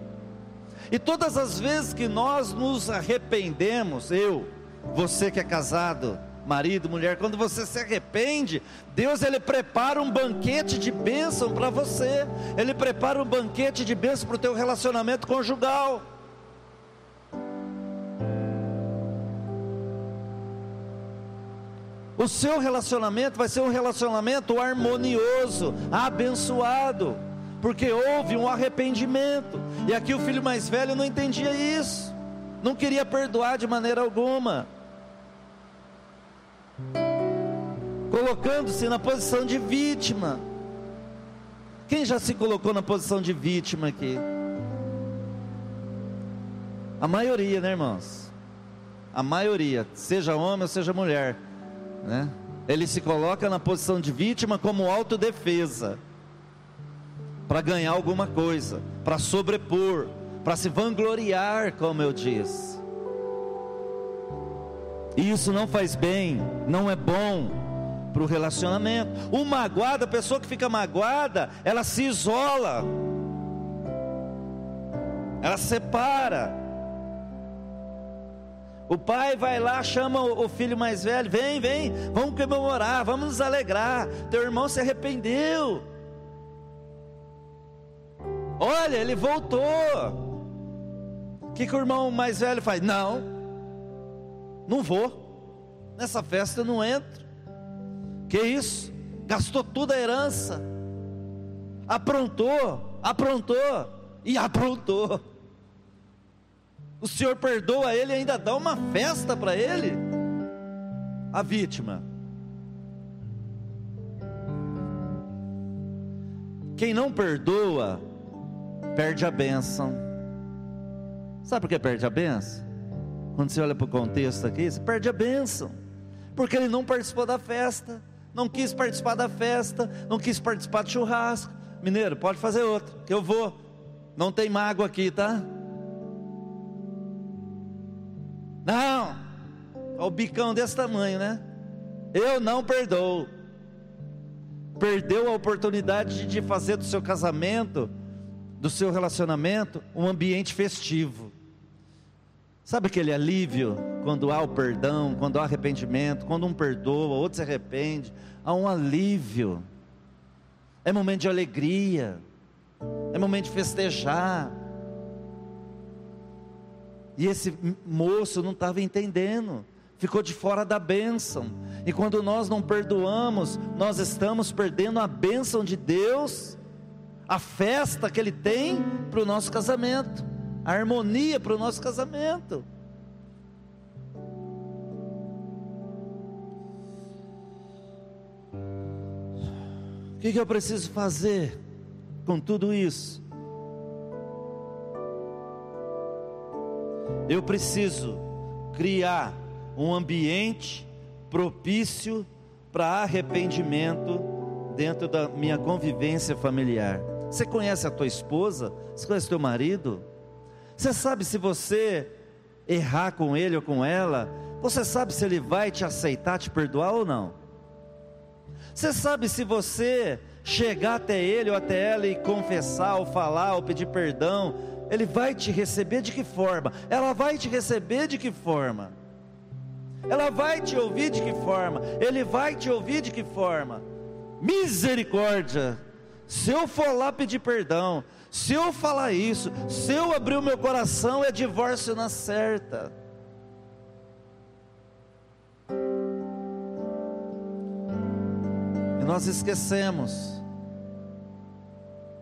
E todas as vezes que nós nos arrependemos, eu, você que é casado, marido, mulher, quando você se arrepende, Deus ele prepara um banquete de bênção para você. Ele prepara um banquete de bênção para o teu relacionamento conjugal. O seu relacionamento vai ser um relacionamento harmonioso, abençoado, porque houve um arrependimento. E aqui o filho mais velho não entendia isso, não queria perdoar de maneira alguma, colocando-se na posição de vítima. Quem já se colocou na posição de vítima aqui? A maioria, né, irmãos? A maioria, seja homem ou seja mulher né? Ele se coloca na posição de vítima como autodefesa, para ganhar alguma coisa, para sobrepor, para se vangloriar, como eu disse. E isso não faz bem, não é bom para o relacionamento. O magoado, a pessoa que fica magoada, ela se isola, ela separa. O pai vai lá, chama o filho mais velho: vem, vem, vamos comemorar, vamos nos alegrar. Teu irmão se arrependeu. Olha, ele voltou. O que, que o irmão mais velho faz? Não, não vou. Nessa festa eu não entro. Que isso? Gastou toda a herança. Aprontou, aprontou e aprontou o Senhor perdoa ele e ainda dá uma festa para ele. A vítima. Quem não perdoa, perde a bênção. Sabe por que perde a bênção? Quando você olha para o contexto aqui, você perde a bênção. Porque ele não participou da festa, não quis participar da festa, não quis participar do churrasco. Mineiro, pode fazer outro, que eu vou. Não tem mágoa aqui, tá? Não, o bicão desse tamanho, né? Eu não perdoo. Perdeu a oportunidade de fazer do seu casamento, do seu relacionamento, um ambiente festivo. Sabe aquele alívio quando há o perdão, quando há arrependimento, quando um perdoa, outro se arrepende, há um alívio. É momento de alegria, é momento de festejar. E esse moço não estava entendendo, ficou de fora da bênção. E quando nós não perdoamos, nós estamos perdendo a bênção de Deus, a festa que Ele tem para o nosso casamento, a harmonia para o nosso casamento. que, que eu preciso fazer com tudo isso? Eu preciso criar um ambiente propício para arrependimento dentro da minha convivência familiar. Você conhece a tua esposa? Você conhece teu marido? Você sabe se você errar com ele ou com ela, você sabe se ele vai te aceitar, te perdoar ou não? Você sabe se você chegar até ele ou até ela e confessar, ou falar, ou pedir perdão, ele vai te receber de que forma? Ela vai te receber de que forma? Ela vai te ouvir de que forma? Ele vai te ouvir de que forma? Misericórdia! Se eu for lá pedir perdão, se eu falar isso, se eu abrir o meu coração, é divórcio na certa. E nós esquecemos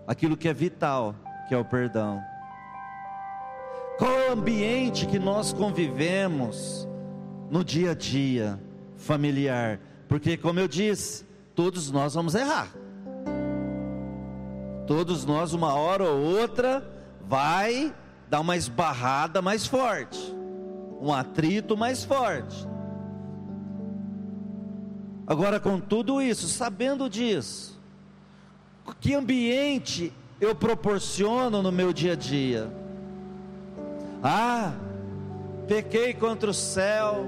aquilo que é vital, que é o perdão. Qual é o ambiente que nós convivemos no dia a dia familiar? Porque, como eu disse, todos nós vamos errar. Todos nós, uma hora ou outra, vai dar uma esbarrada mais forte, um atrito mais forte. Agora, com tudo isso, sabendo disso, que ambiente eu proporciono no meu dia a dia? Ah, pequei contra o céu,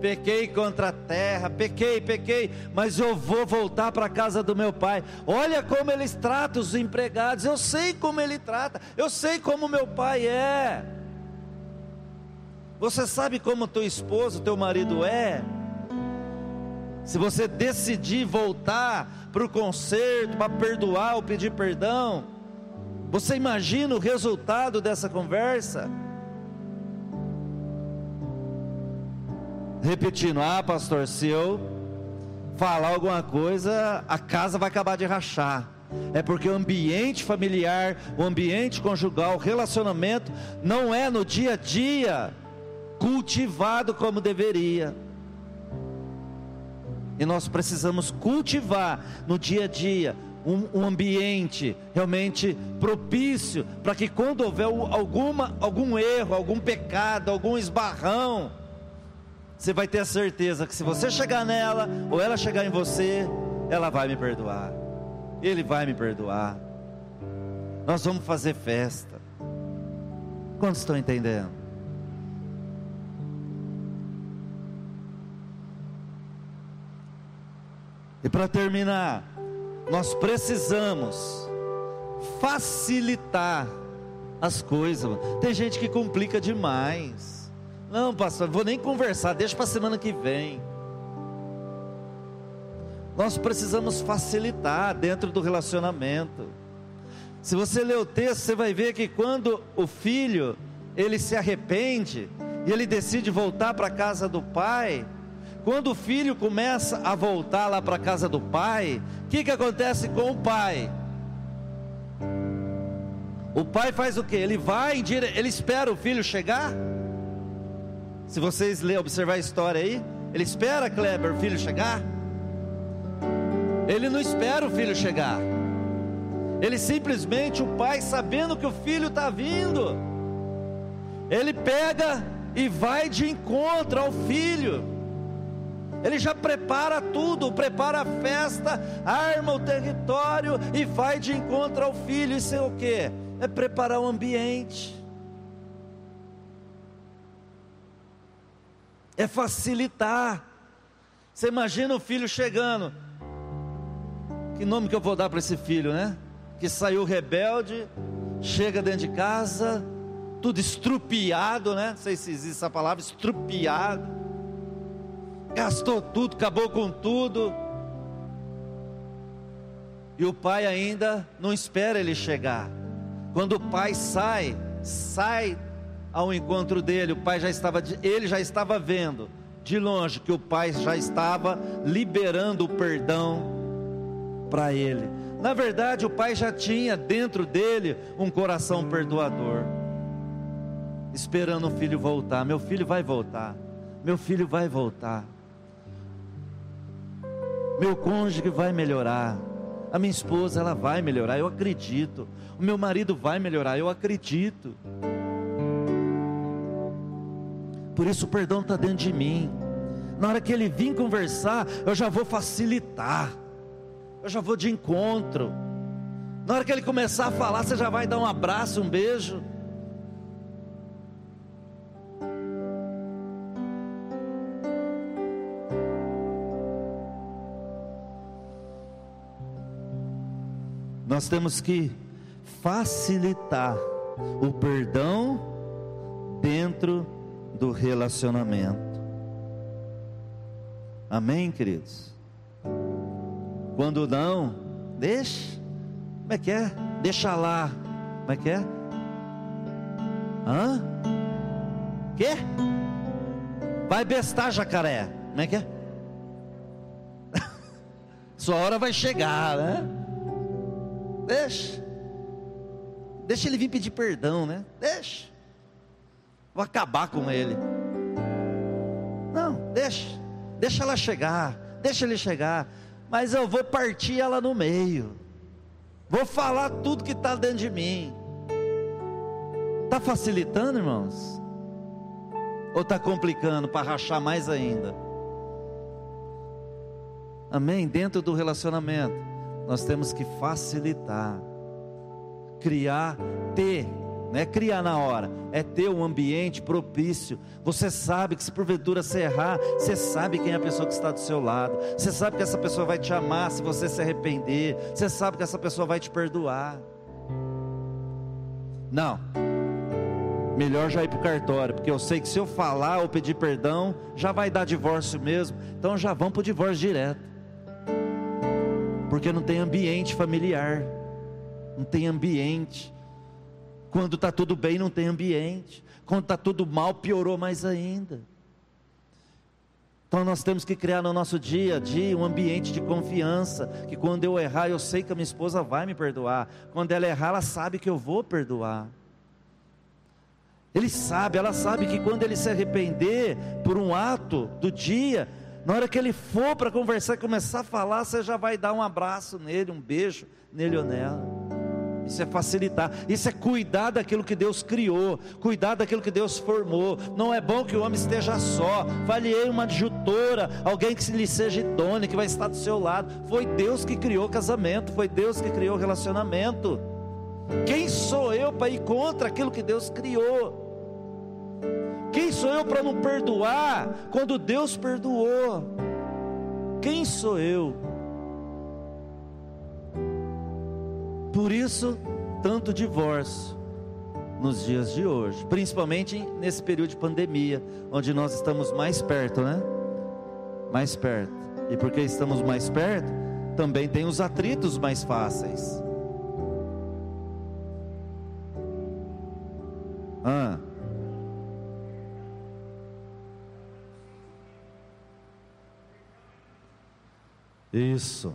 pequei contra a terra, pequei, pequei, mas eu vou voltar para a casa do meu pai. Olha como eles tratam os empregados, eu sei como ele trata, eu sei como meu pai é. Você sabe como teu esposo, teu marido é? Se você decidir voltar para o conserto, para perdoar ou pedir perdão, você imagina o resultado dessa conversa? Repetindo: Ah, pastor, se eu falar alguma coisa, a casa vai acabar de rachar. É porque o ambiente familiar, o ambiente conjugal, o relacionamento não é no dia a dia cultivado como deveria. E nós precisamos cultivar no dia a dia um, um ambiente realmente propício para que quando houver alguma, algum erro, algum pecado, algum esbarrão, você vai ter a certeza que se você chegar nela, ou ela chegar em você, ela vai me perdoar. Ele vai me perdoar. Nós vamos fazer festa. Quantos estão entendendo? E para terminar, nós precisamos facilitar as coisas. Tem gente que complica demais. Não, pastor, vou nem conversar, deixa para a semana que vem. Nós precisamos facilitar dentro do relacionamento. Se você ler o texto, você vai ver que quando o filho ele se arrepende e ele decide voltar para a casa do pai, quando o filho começa a voltar lá para a casa do pai, o que, que acontece com o pai? O pai faz o que? Ele vai, ele espera o filho chegar? Se vocês ler, observar a história aí, ele espera Kleber, o filho, chegar. Ele não espera o filho chegar. Ele simplesmente, o pai, sabendo que o filho está vindo, ele pega e vai de encontro ao filho. Ele já prepara tudo, prepara a festa, arma o território e vai de encontro ao filho. Isso é o que? É preparar o ambiente. É facilitar. Você imagina o filho chegando. Que nome que eu vou dar para esse filho, né? Que saiu rebelde, chega dentro de casa, tudo estrupiado, né? Não sei se existe essa palavra, estrupiado. Gastou tudo, acabou com tudo. E o pai ainda não espera ele chegar. Quando o pai sai, sai ao encontro dele, o pai já estava, ele já estava vendo de longe que o pai já estava liberando o perdão para ele. Na verdade, o pai já tinha dentro dele um coração perdoador, esperando o filho voltar. Meu filho vai voltar. Meu filho vai voltar. Meu cônjuge vai melhorar. A minha esposa, ela vai melhorar, eu acredito. O meu marido vai melhorar, eu acredito. Por isso o perdão está dentro de mim. Na hora que ele vir conversar, eu já vou facilitar. Eu já vou de encontro. Na hora que ele começar a falar, você já vai dar um abraço, um beijo. Nós temos que facilitar o perdão dentro do relacionamento. Amém, queridos? Quando não, deixa. Como é que é? Deixa lá. Como é que é? Hã? Quê? Vai bestar, jacaré. Como é que é? Sua hora vai chegar, né? Deixa. Deixa ele vir pedir perdão, né? Deixa. Vou acabar com ele. Não, deixa. Deixa ela chegar. Deixa ele chegar. Mas eu vou partir ela no meio. Vou falar tudo que está dentro de mim. Está facilitando, irmãos? Ou está complicando para rachar mais ainda? Amém? Dentro do relacionamento, nós temos que facilitar, criar, ter não é criar na hora, é ter um ambiente propício. Você sabe que se porventura você errar, você sabe quem é a pessoa que está do seu lado, você sabe que essa pessoa vai te amar se você se arrepender, você sabe que essa pessoa vai te perdoar. Não, melhor já ir para o cartório, porque eu sei que se eu falar ou pedir perdão, já vai dar divórcio mesmo, então já vamos para o divórcio direto, porque não tem ambiente familiar, não tem ambiente quando está tudo bem, não tem ambiente. Quando está tudo mal, piorou mais ainda. Então nós temos que criar no nosso dia a dia um ambiente de confiança, que quando eu errar, eu sei que a minha esposa vai me perdoar. Quando ela errar, ela sabe que eu vou perdoar. Ele sabe, ela sabe que quando ele se arrepender por um ato do dia, na hora que ele for para conversar e começar a falar, você já vai dar um abraço nele, um beijo nele ou nela. Isso é facilitar, isso é cuidar daquilo que Deus criou, cuidar daquilo que Deus formou. Não é bom que o homem esteja só. Falhei uma adjutora, alguém que lhe seja idôneo, que vai estar do seu lado. Foi Deus que criou casamento, foi Deus que criou relacionamento. Quem sou eu para ir contra aquilo que Deus criou? Quem sou eu para não perdoar quando Deus perdoou? Quem sou eu? Por isso, tanto divórcio nos dias de hoje, principalmente nesse período de pandemia, onde nós estamos mais perto, né? Mais perto. E porque estamos mais perto, também tem os atritos mais fáceis. Ah. Isso.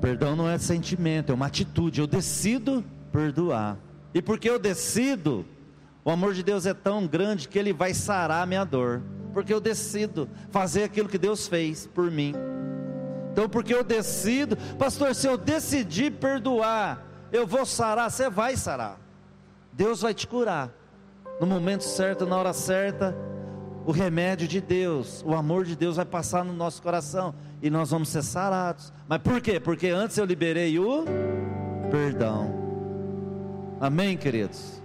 Perdão não é sentimento, é uma atitude. Eu decido perdoar. E porque eu decido, o amor de Deus é tão grande que ele vai sarar a minha dor. Porque eu decido fazer aquilo que Deus fez por mim. Então, porque eu decido, pastor, se eu decidir perdoar, eu vou sarar, você vai sarar. Deus vai te curar. No momento certo, na hora certa, o remédio de Deus, o amor de Deus vai passar no nosso coração e nós vamos ser sarados. Mas por quê? Porque antes eu liberei o perdão. Amém, queridos?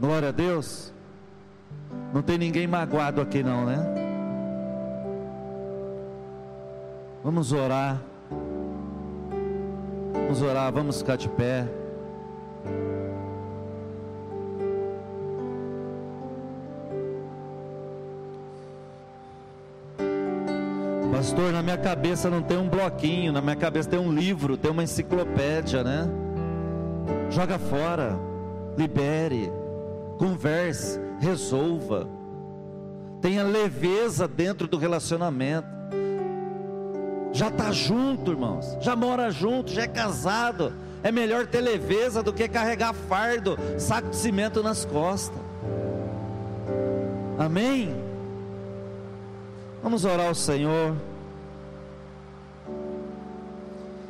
Glória a Deus. Não tem ninguém magoado aqui, não, né? Vamos orar. Vamos orar, vamos ficar de pé. Pastor, na minha cabeça não tem um bloquinho, na minha cabeça tem um livro, tem uma enciclopédia, né? Joga fora, libere, converse, resolva. Tenha leveza dentro do relacionamento. Já está junto, irmãos. Já mora junto, já é casado. É melhor ter leveza do que carregar fardo, saco de cimento nas costas. Amém? Vamos orar ao Senhor.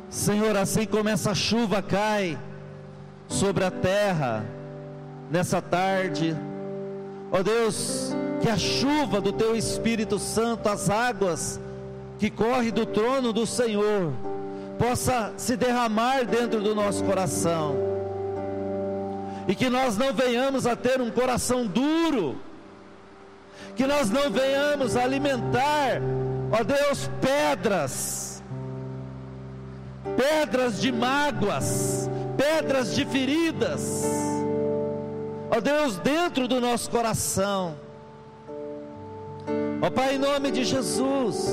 Senhor, assim como essa chuva cai sobre a terra nessa tarde, ó Deus, que a chuva do Teu Espírito Santo, as águas que correm do trono do Senhor, possa se derramar dentro do nosso coração, e que nós não venhamos a ter um coração duro, que nós não venhamos alimentar, ó Deus, pedras, pedras de mágoas, pedras de feridas, ó Deus, dentro do nosso coração. Ó Pai, em nome de Jesus,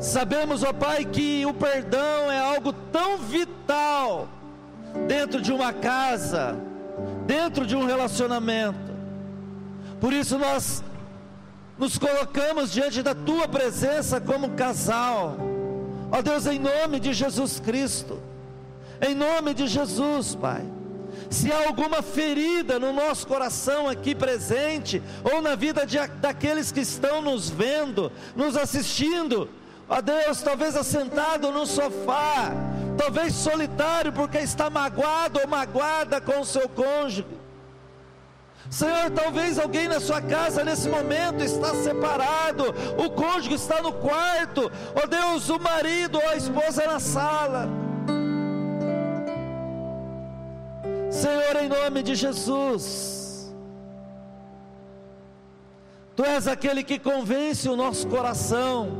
sabemos, ó Pai, que o perdão é algo tão vital dentro de uma casa, dentro de um relacionamento. Por isso nós nos colocamos diante da tua presença como casal Ó Deus, em nome de Jesus Cristo, em nome de Jesus, Pai. Se há alguma ferida no nosso coração aqui presente, ou na vida de, daqueles que estão nos vendo, nos assistindo, ó Deus, talvez assentado no sofá, talvez solitário porque está magoado ou magoada com o seu cônjuge, Senhor, talvez alguém na sua casa nesse momento está separado, o cônjuge está no quarto, ó oh Deus, o marido ou a esposa na sala. Senhor, em nome de Jesus, Tu és aquele que convence o nosso coração.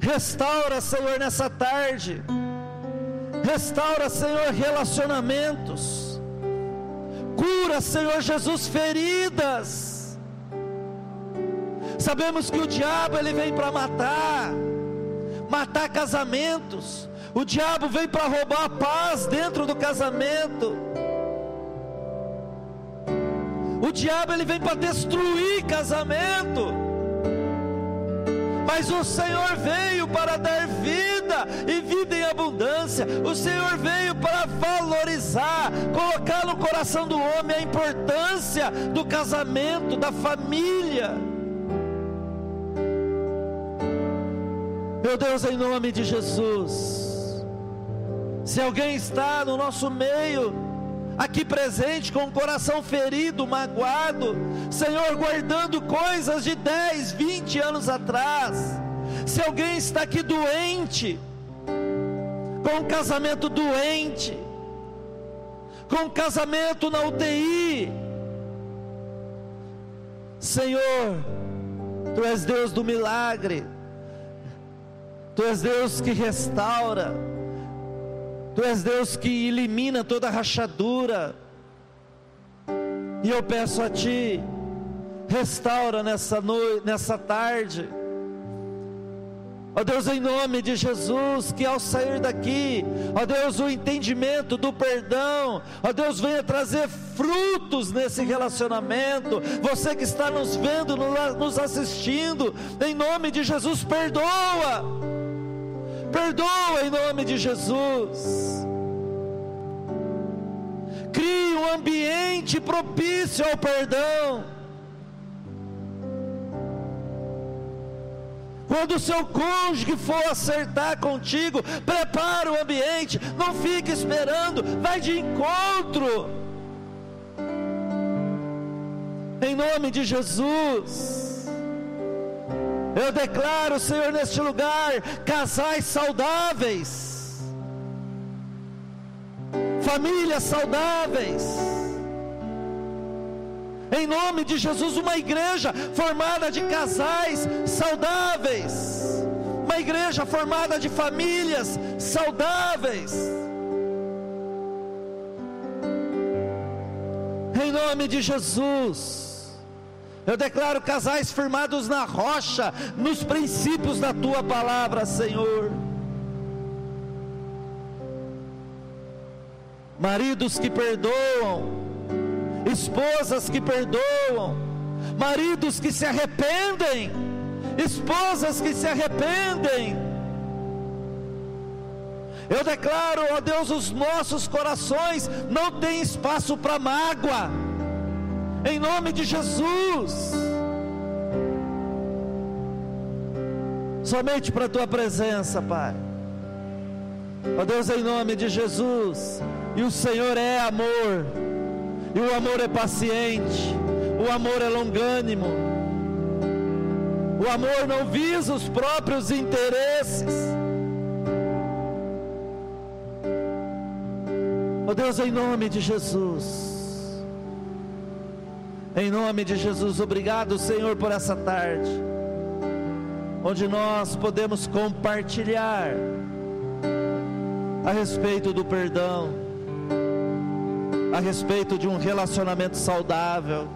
Restaura, Senhor, nessa tarde. Restaura, Senhor, relacionamentos cura, Senhor Jesus, feridas. Sabemos que o diabo ele vem para matar, matar casamentos. O diabo vem para roubar a paz dentro do casamento. O diabo ele vem para destruir casamento mas o Senhor veio para dar vida e vida em abundância. O Senhor veio para valorizar, colocar no coração do homem a importância do casamento, da família. Meu Deus, em nome de Jesus, se alguém está no nosso meio, aqui presente com o coração ferido, magoado, Senhor, guardando coisas de 10, 20 anos atrás. Se alguém está aqui doente, com um casamento doente, com um casamento na UTI, Senhor, Tu és Deus do milagre, Tu és Deus que restaura, Tu és Deus que elimina toda rachadura. E eu peço a Ti, restaura nessa noite, nessa tarde. Ó Deus, em nome de Jesus, que ao sair daqui, ó Deus, o entendimento do perdão, ó Deus, venha trazer frutos nesse relacionamento. Você que está nos vendo, nos assistindo, em nome de Jesus, perdoa Perdoa em nome de Jesus. Crie um ambiente propício ao perdão. Quando o seu cônjuge for acertar contigo, prepara o ambiente, não fique esperando, vai de encontro. Em nome de Jesus. Eu declaro, Senhor, neste lugar, casais saudáveis, famílias saudáveis. Em nome de Jesus, uma igreja formada de casais saudáveis, uma igreja formada de famílias saudáveis. Em nome de Jesus. Eu declaro casais firmados na rocha, nos princípios da tua palavra, Senhor. Maridos que perdoam, esposas que perdoam, maridos que se arrependem, esposas que se arrependem. Eu declaro, ó Deus, os nossos corações não têm espaço para mágoa em nome de Jesus. somente para a tua presença, Pai. Ó Deus, em nome de Jesus, e o Senhor é amor, e o amor é paciente, o amor é longânimo, o amor não visa os próprios interesses. Ó Deus, em nome de Jesus, em nome de Jesus, obrigado, Senhor, por essa tarde, onde nós podemos compartilhar a respeito do perdão, a respeito de um relacionamento saudável,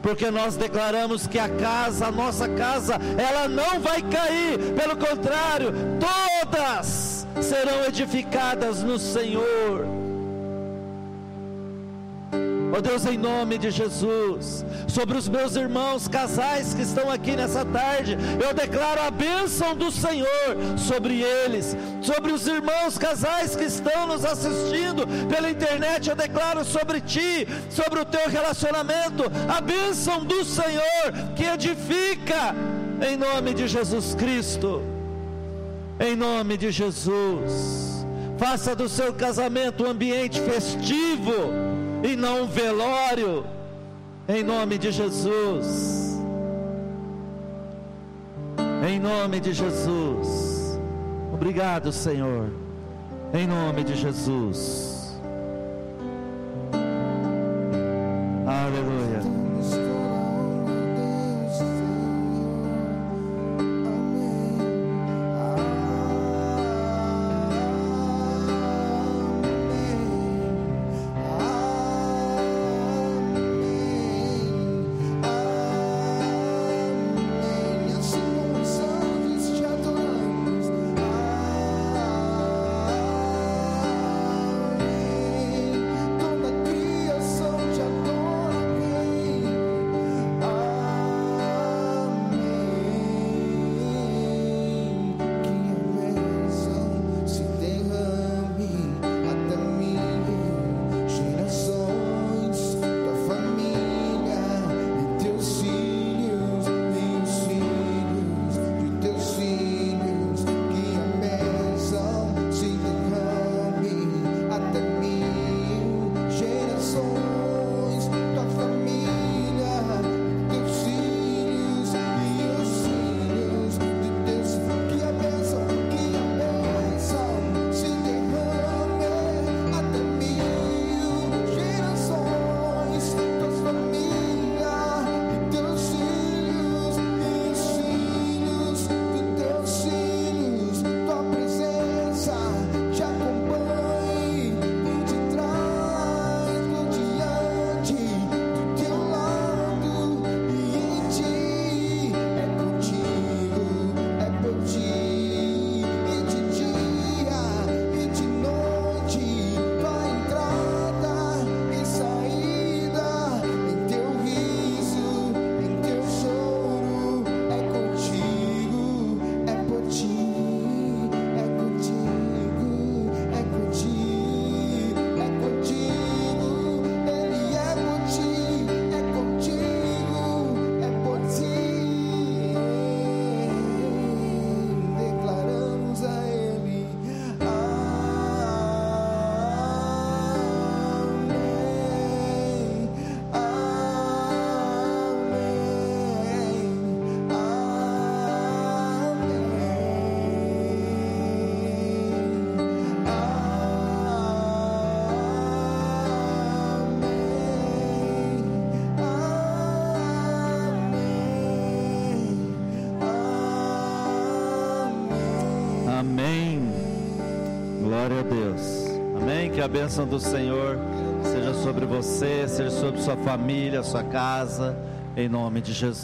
porque nós declaramos que a casa, a nossa casa, ela não vai cair, pelo contrário, todas serão edificadas no Senhor. Ó oh Deus, em nome de Jesus, sobre os meus irmãos casais que estão aqui nessa tarde, eu declaro a bênção do Senhor sobre eles, sobre os irmãos casais que estão nos assistindo pela internet, eu declaro sobre ti, sobre o teu relacionamento, a bênção do Senhor que edifica, em nome de Jesus Cristo, em nome de Jesus. Faça do seu casamento um ambiente festivo e não um velório, em nome de Jesus. Em nome de Jesus. Obrigado, Senhor. Em nome de Jesus. Aleluia. A bênção do Senhor seja sobre você, seja sobre sua família, sua casa, em nome de Jesus.